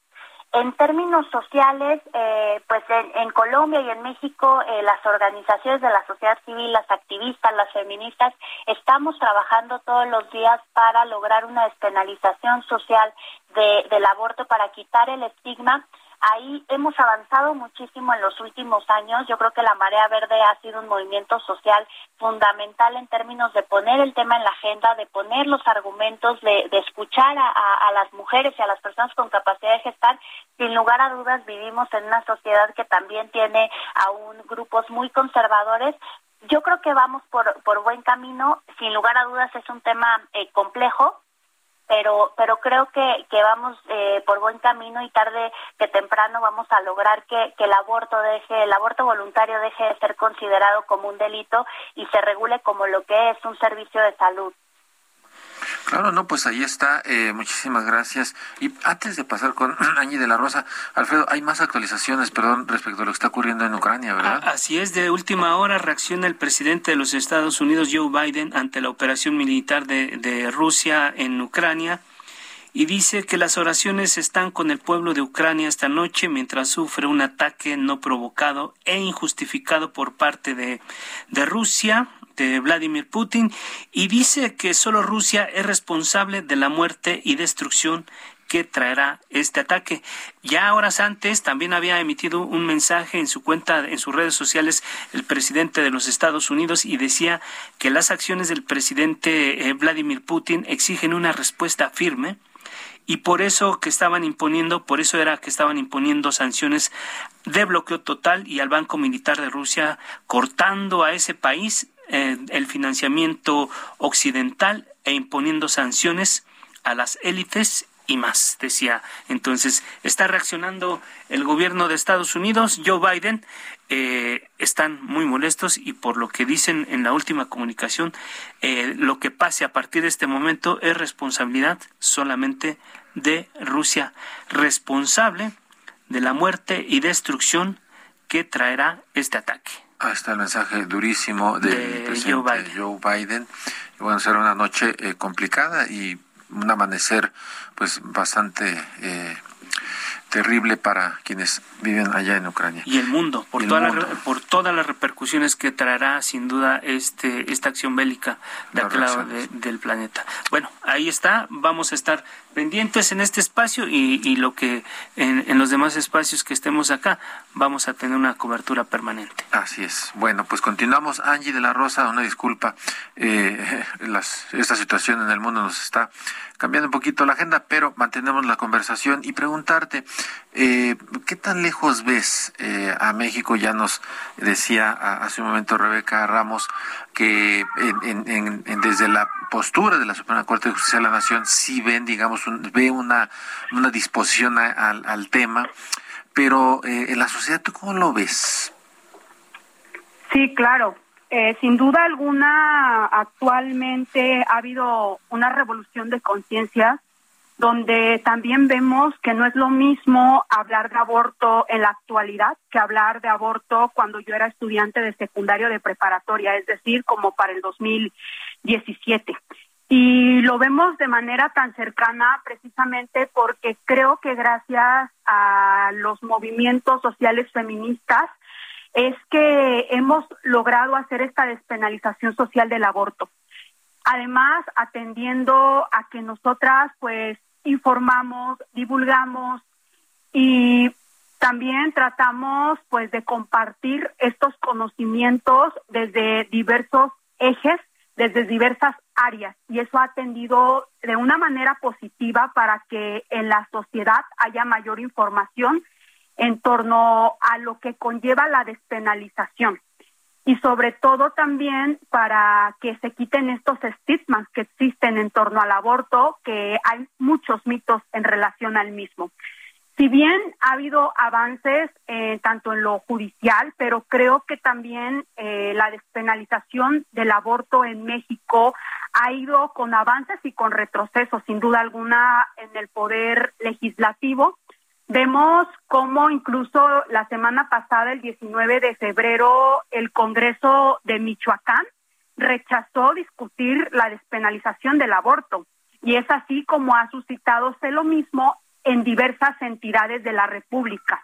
en términos sociales, eh, pues en, en, Colombia y en México, eh, las organizaciones de la sociedad civil, las activistas, las feministas, estamos trabajando todos los días para lograr una despenalización social de, del aborto, para quitar el estigma ahí hemos avanzado muchísimo en los últimos años. Yo creo que la Marea Verde ha sido un movimiento social fundamental en términos de poner el tema en la agenda, de poner los argumentos, de, de escuchar a, las mujeres y a las personas con capacidad de gestar. Sin lugar a dudas, vivimos en una sociedad que también tiene aún grupos muy conservadores, yo creo que vamos por, por buen camino. Sin lugar a dudas es un tema eh, complejo, pero pero creo que, que vamos eh, por buen camino y tarde que temprano vamos a lograr que, que el aborto deje el aborto voluntario deje de ser considerado como un delito y se regule como lo que es un servicio de salud Claro, no, pues ahí está. Eh, muchísimas gracias. Y antes de pasar con Añi de la Rosa, Alfredo, hay más actualizaciones, perdón, respecto a lo que está ocurriendo en Ucrania, ¿verdad? Así es, de última hora reacciona el presidente de los Estados Unidos, Joe Biden, ante la operación militar de, de Rusia en Ucrania y dice que las oraciones están con el pueblo de Ucrania esta noche mientras sufre un ataque no provocado e injustificado por parte de, de Rusia de Vladimir Putin y dice que solo Rusia es responsable de la muerte y destrucción que traerá este ataque. Ya horas antes también había emitido un mensaje en su cuenta, en sus redes sociales, el presidente de los Estados Unidos y decía que las acciones del presidente eh, Vladimir Putin exigen una respuesta firme y por eso que estaban imponiendo, por eso era que estaban imponiendo sanciones de bloqueo total y al Banco Militar de Rusia cortando a ese país eh, el financiamiento occidental e imponiendo sanciones a las élites y más, decía. Entonces, está reaccionando el gobierno de Estados Unidos, Joe Biden, eh, están muy molestos y por lo que dicen en la última comunicación, eh, lo que pase a partir de este momento es responsabilidad solamente de Rusia, responsable de la muerte y destrucción que traerá este ataque. Está el mensaje durísimo del presidente Joe Biden. bueno, será una noche eh, complicada y un amanecer pues bastante eh, terrible para quienes viven allá en Ucrania. Y el mundo, por, por todas las repercusiones que traerá sin duda este esta acción bélica de aquel lado del planeta. Bueno, ahí está, vamos a estar pendientes en este espacio y, lo que en, los demás espacios que estemos acá vamos a tener una cobertura permanente. Así es. Bueno, pues continuamos. Angie de la Rosa, una disculpa. Eh, esta situación en el mundo nos está cambiando un poquito la agenda, pero mantenemos la conversación y preguntarte, eh, ¿qué tan lejos ves eh, a México? Ya nos decía hace un momento Rebeca Ramos que desde la postura de la Suprema Corte de Justicia de la Nación sí ven, digamos, ve una, una disposición al tema, pero eh, en la sociedad, ¿tú cómo lo ves? Sí, claro. Eh, sin duda alguna, actualmente ha habido una revolución de conciencia donde también vemos que no es lo mismo hablar de aborto en la actualidad que hablar de aborto cuando yo era estudiante de secundario de preparatoria, es decir, como para el 2017. Y lo vemos de manera tan cercana precisamente porque creo que gracias a los movimientos sociales feministas es que hemos logrado hacer esta despenalización social del aborto. Además, atendiendo a que nosotras pues informamos, divulgamos y también tratamos pues de compartir estos conocimientos desde diversos ejes desde diversas áreas. Y eso ha atendido de una manera positiva para que en la sociedad haya mayor información en torno a lo que conlleva la despenalización y sobre todo también para que se quiten estos estigmas que existen en torno al aborto, que hay muchos mitos en relación al mismo. Si bien ha habido avances eh, tanto en lo judicial, pero creo que también eh, la despenalización del aborto en México ha ido con avances y con retrocesos, sin duda alguna, en el poder legislativo. Vemos cómo incluso la semana pasada, el 19 de febrero, el Congreso de Michoacán rechazó discutir la despenalización del aborto. Y es así como ha suscitado lo mismo en diversas entidades de la República.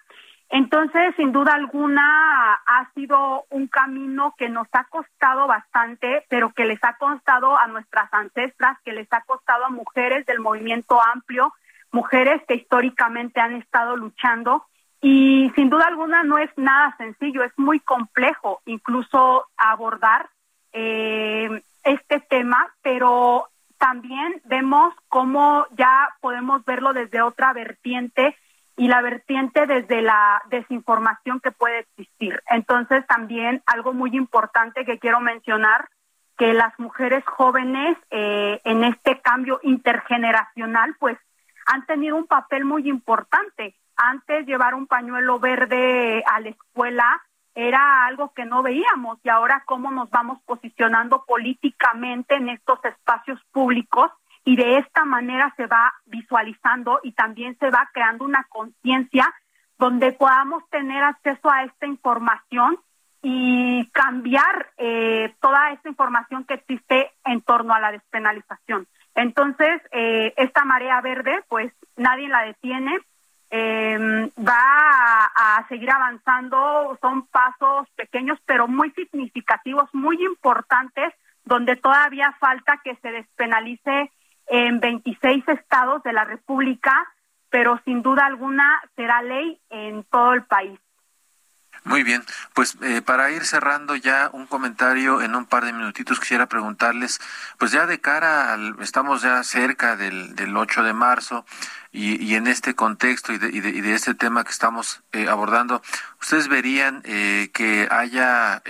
Entonces, sin duda alguna, ha sido un camino que nos ha costado bastante, pero que les ha costado a nuestras ancestras, que les ha costado a mujeres del movimiento amplio, mujeres que históricamente han estado luchando. Y sin duda alguna no es nada sencillo, es muy complejo incluso abordar eh, este tema, pero también vemos cómo ya podemos verlo desde otra vertiente y la vertiente desde la desinformación que puede existir. Entonces también algo muy importante que quiero mencionar, que las mujeres jóvenes eh, en este cambio intergeneracional pues han tenido un papel muy importante. Antes llevar un pañuelo verde a la escuela era algo que no veíamos y ahora cómo nos vamos posicionando políticamente en estos espacios públicos y de esta manera se va visualizando y también se va creando una conciencia donde podamos tener acceso a esta información y cambiar eh, toda esta información que existe en torno a la despenalización. Entonces, eh, esta marea verde, pues nadie la detiene, eh, va a, seguir avanzando. Son pasos pequeños, pero muy significativos, muy importantes, donde todavía falta que se despenalice en 26 estados de la República, pero sin duda alguna será ley en todo el país. Muy bien, pues eh, para ir cerrando ya un comentario en un par de minutitos quisiera preguntarles, pues ya de cara al, estamos ya cerca del, del 8 de marzo y, y en este contexto y de, y de, este tema que estamos eh, abordando, ¿ustedes verían eh, que haya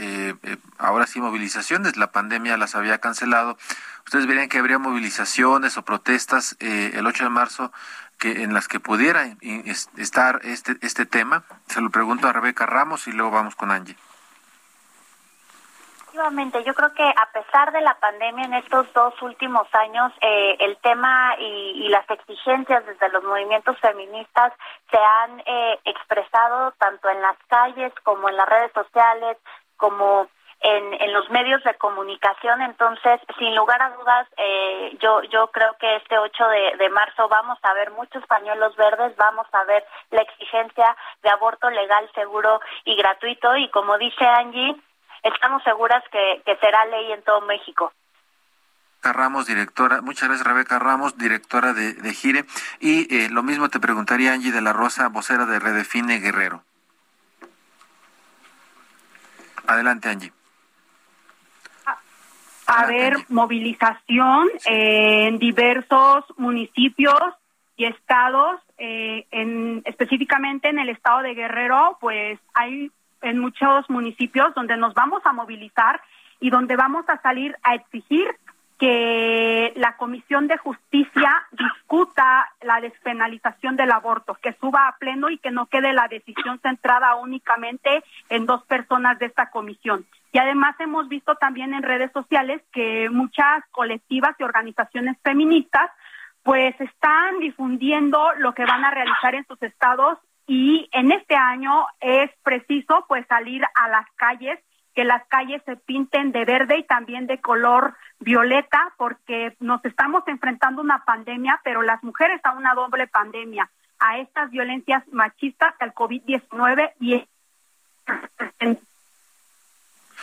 ahora sí movilizaciones? La pandemia las había cancelado. ¿Ustedes verían que habría movilizaciones o protestas el 8 de marzo que en las que pudiera estar este este tema? Se lo pregunto a Rebeca Ramos y luego vamos con Angie. Efectivamente, yo creo que a pesar de la pandemia en estos dos últimos años, eh, el tema y, las exigencias desde los movimientos feministas se han eh, expresado tanto en las calles como en las redes sociales, como en, en los medios de comunicación. Entonces, sin lugar a dudas, eh, yo, yo creo que este 8 de, marzo vamos a ver muchos pañuelos verdes, vamos a ver la exigencia de aborto legal, seguro y gratuito. Y como dice Angie, estamos seguras que, que será ley en todo México. Ramos, directora, muchas gracias Rebeca Ramos, directora de, de Gire. Y eh, lo mismo te preguntaría Angie de la Rosa, vocera de Redefine Guerrero. Adelante Angie. A haber movilización en diversos municipios y estados, eh, en, específicamente en el estado de Guerrero, pues hay en muchos municipios donde nos vamos a movilizar y donde vamos a salir a exigir que la Comisión de Justicia discuta la despenalización del aborto, que suba a pleno y que no quede la decisión centrada únicamente en dos personas de esta comisión. Y además hemos visto también en redes sociales que muchas colectivas y organizaciones feministas pues están difundiendo lo que van a realizar en sus estados y en este año es preciso pues salir a las calles que las calles se pinten de verde y también de color violeta, porque nos estamos enfrentando a una pandemia, pero las mujeres a una doble pandemia, a estas violencias machistas, al COVID-19 y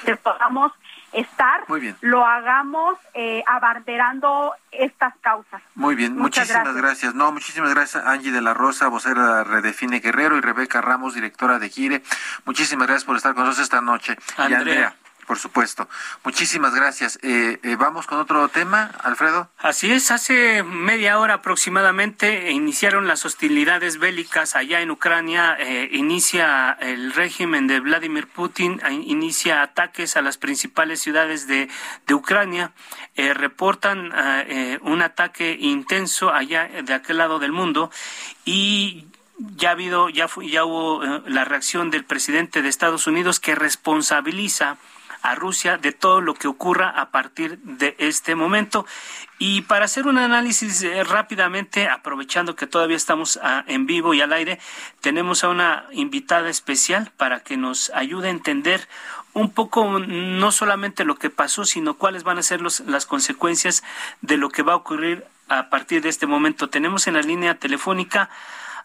que podamos estar, lo hagamos eh, abanderando estas causas. Muy bien, muchísimas gracias. No, muchísimas gracias Angie de la Rosa, vocera de Redefine Guerrero y Rebeca Ramos, directora de Gire. Muchísimas gracias por estar con nosotros esta noche. Andrea. Por supuesto. Muchísimas gracias. Eh, eh, Vamos con otro tema, Alfredo. Así es, hace media hora aproximadamente iniciaron las hostilidades bélicas allá en Ucrania. Eh, inicia el régimen de Vladimir Putin, inicia ataques a las principales ciudades de, de Ucrania. reportan un ataque intenso allá de aquel lado del mundo y ya ha habido, ya, ya hubo la reacción del presidente de Estados Unidos que responsabiliza a Rusia de todo lo que ocurra a partir de este momento. Y para hacer un análisis eh, rápidamente, aprovechando que todavía estamos ah, en vivo y al aire, tenemos a una invitada especial para que nos ayude a entender un poco no solamente lo que pasó, sino cuáles van a ser los, las consecuencias de lo que va a ocurrir a partir de este momento. Tenemos en la línea telefónica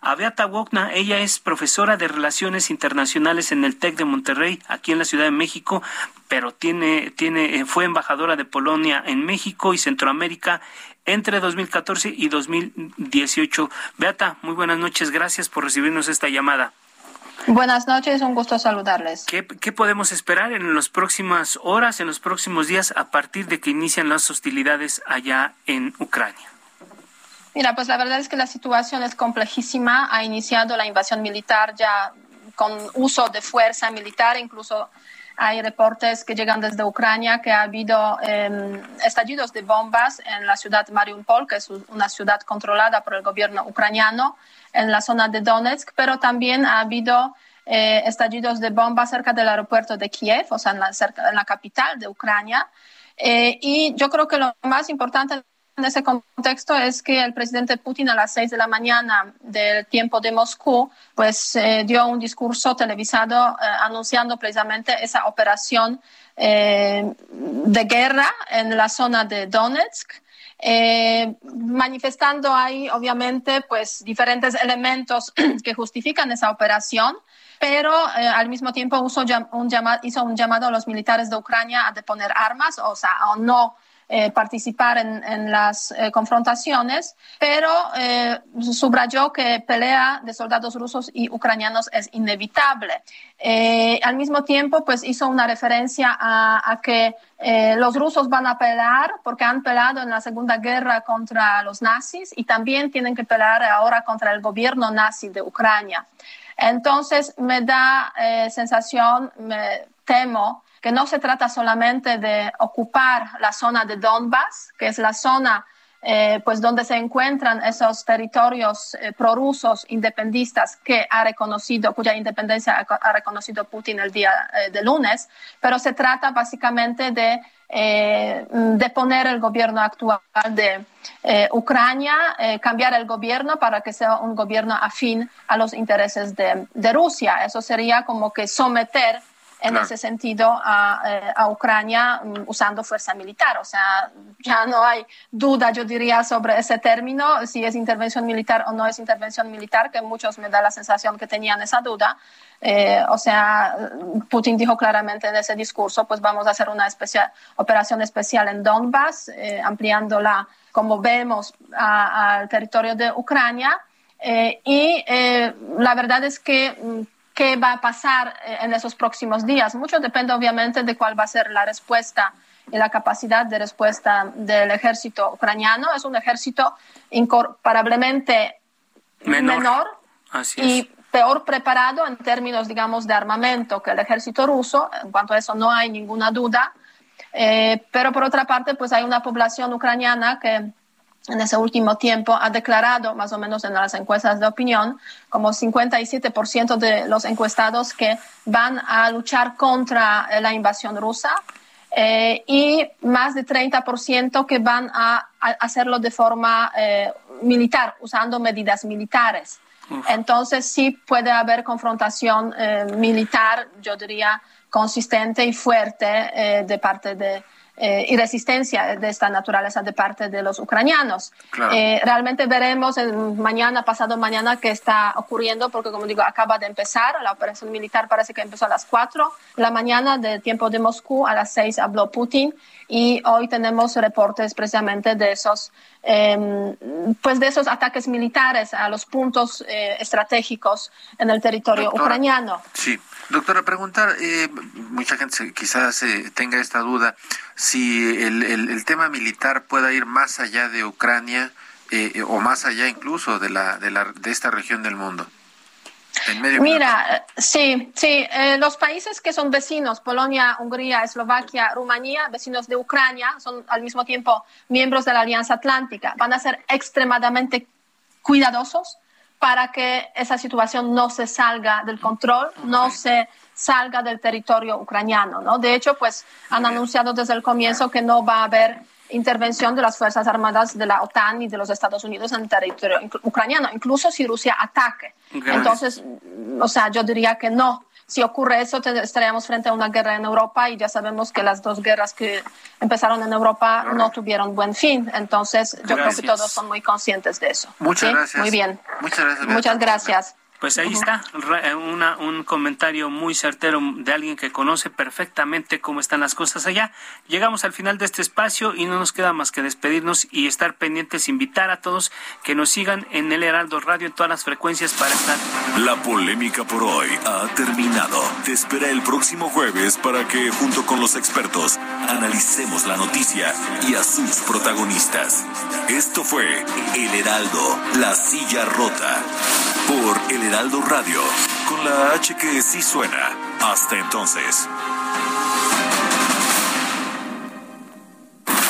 a Beata Wokna. Ella es profesora de Relaciones Internacionales en el TEC de Monterrey, aquí en la Ciudad de México, pero tiene, tiene, eh, fue embajadora de Polonia en México y Centroamérica entre 2014 y 2018. Beata, muy buenas noches. Gracias por recibirnos esta llamada. Buenas noches, un gusto saludarles. ¿Qué, ¿Qué, podemos esperar en las próximas horas, en los próximos días, a partir de que inician las hostilidades allá en Ucrania? Mira, pues la verdad es que la situación es complejísima. Ha iniciado la invasión militar ya con uso de fuerza militar, incluso hay reportes que llegan desde Ucrania que ha habido eh, estallidos de bombas en la ciudad Mariupol, que es una ciudad controlada por el gobierno ucraniano, en la zona de Donetsk, pero también ha habido eh, estallidos de bombas cerca del aeropuerto de Kiev, o sea, en la, cerca, en la capital de Ucrania. Eh, y yo creo que lo más importante en ese contexto es que el presidente Putin a las seis de la mañana del tiempo de Moscú, pues eh, dio un discurso televisado eh, anunciando precisamente esa operación eh, de guerra en la zona de Donetsk. manifestando ahí obviamente pues diferentes elementos que justifican esa operación pero al mismo tiempo hizo un, llamado, a los militares de Ucrania a deponer armas, o sea, a no eh, participar en, las eh, confrontaciones, pero eh, subrayó que pelea de soldados rusos y ucranianos es inevitable. al mismo tiempo, pues hizo una referencia a, que los rusos van a pelear porque han peleado en la Segunda Guerra contra los nazis y también tienen que pelear ahora contra el gobierno nazi de Ucrania. Entonces me da sensación, me temo que no se trata solamente de ocupar la zona de Donbass, que es la zona eh, pues donde se encuentran esos territorios eh, prorrusos independistas que ha reconocido, cuya independencia ha, reconocido Putin el día eh, de lunes, pero se trata básicamente de deponer el gobierno actual de Ucrania, cambiar el gobierno para que sea un gobierno afín a los intereses de, de Rusia. Eso sería como que someter en ese sentido a, eh, a Ucrania mm, usando fuerza militar. O sea, ya no hay duda, yo diría, sobre ese término, si es intervención militar o no es intervención militar, que muchos me da la sensación que tenían esa duda. Eh, o sea, Putin dijo claramente en ese discurso, pues vamos a hacer una especial, operación especial en Donbass, eh, ampliándola, como vemos, al territorio de Ucrania. y la verdad es que mm, qué va a pasar eh, en esos próximos días. Mucho depende obviamente de cuál va a ser la respuesta y la capacidad de respuesta del ejército ucraniano. Es un ejército incomparablemente menor, y peor preparado en términos, digamos, de armamento que el ejército ruso. En cuanto a eso no hay ninguna duda. Eh, pero por otra parte, pues hay una población ucraniana que en ese último tiempo ha declarado, más o menos en las encuestas de opinión, como 57% de los encuestados que van a luchar contra la invasión rusa eh, y más de 30% que van a, hacerlo de forma eh, militar, usando medidas militares. Entonces sí puede haber confrontación eh, militar, yo diría, consistente y fuerte de parte de, eh, y resistencia de esta naturaleza de parte de los ucranianos. Eh, realmente veremos mañana, pasado mañana, qué está ocurriendo, porque como digo, acaba de empezar, la operación militar parece que empezó a las 4 de la mañana del tiempo de Moscú, a las 6 habló Putin y hoy tenemos reportes precisamente de esos, em, pues de esos ataques militares a los puntos eh, estratégicos en el territorio ucraniano. Sí. Doctora, preguntar, eh, mucha gente quizás eh, tenga esta duda, si el, el, tema militar pueda ir más allá de Ucrania eh, o más allá incluso de, la, de, la, de esta región del mundo. Mira, sí, sí, los países que son vecinos, Polonia, Hungría, Eslovaquia, Rumanía, vecinos de Ucrania, son al mismo tiempo miembros de la Alianza Atlántica, van a ser extremadamente cuidadosos para que esa situación no se salga del control, no se salga del territorio ucraniano. ¿no? De hecho, pues han anunciado desde el comienzo que no va a haber intervención de las Fuerzas Armadas de la OTAN y de los Estados Unidos en territorio ucraniano, incluso si Rusia ataque. Entonces, o sea, yo diría que no si ocurre eso, estaríamos frente a una guerra en Europa y ya sabemos que las dos guerras que empezaron en Europa no tuvieron buen fin. Entonces, yo creo que todos son muy conscientes de eso. Muchas gracias. Muy bien. Muchas gracias. Muchas gracias. Pues ahí está, eh, una, un comentario muy certero de alguien que conoce perfectamente cómo están las cosas allá. Llegamos al final de este espacio y no nos queda más que despedirnos y estar pendientes, invitar a todos que nos sigan en el Heraldo Radio en todas las frecuencias para estar. La polémica por hoy ha terminado. Te espera el próximo jueves para que, junto con los expertos, analicemos la noticia y a sus protagonistas. Esto fue El Heraldo, la silla rota, por El Heraldo Radio, con la H que sí suena. Hasta entonces.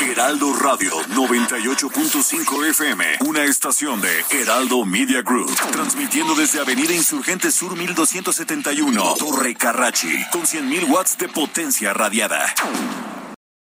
Heraldo Radio 98.5 FM, una estación de Heraldo Media Group, transmitiendo desde Avenida Insurgente Sur 1271, Torre Carrachi, con 100.000 watts de potencia radiada.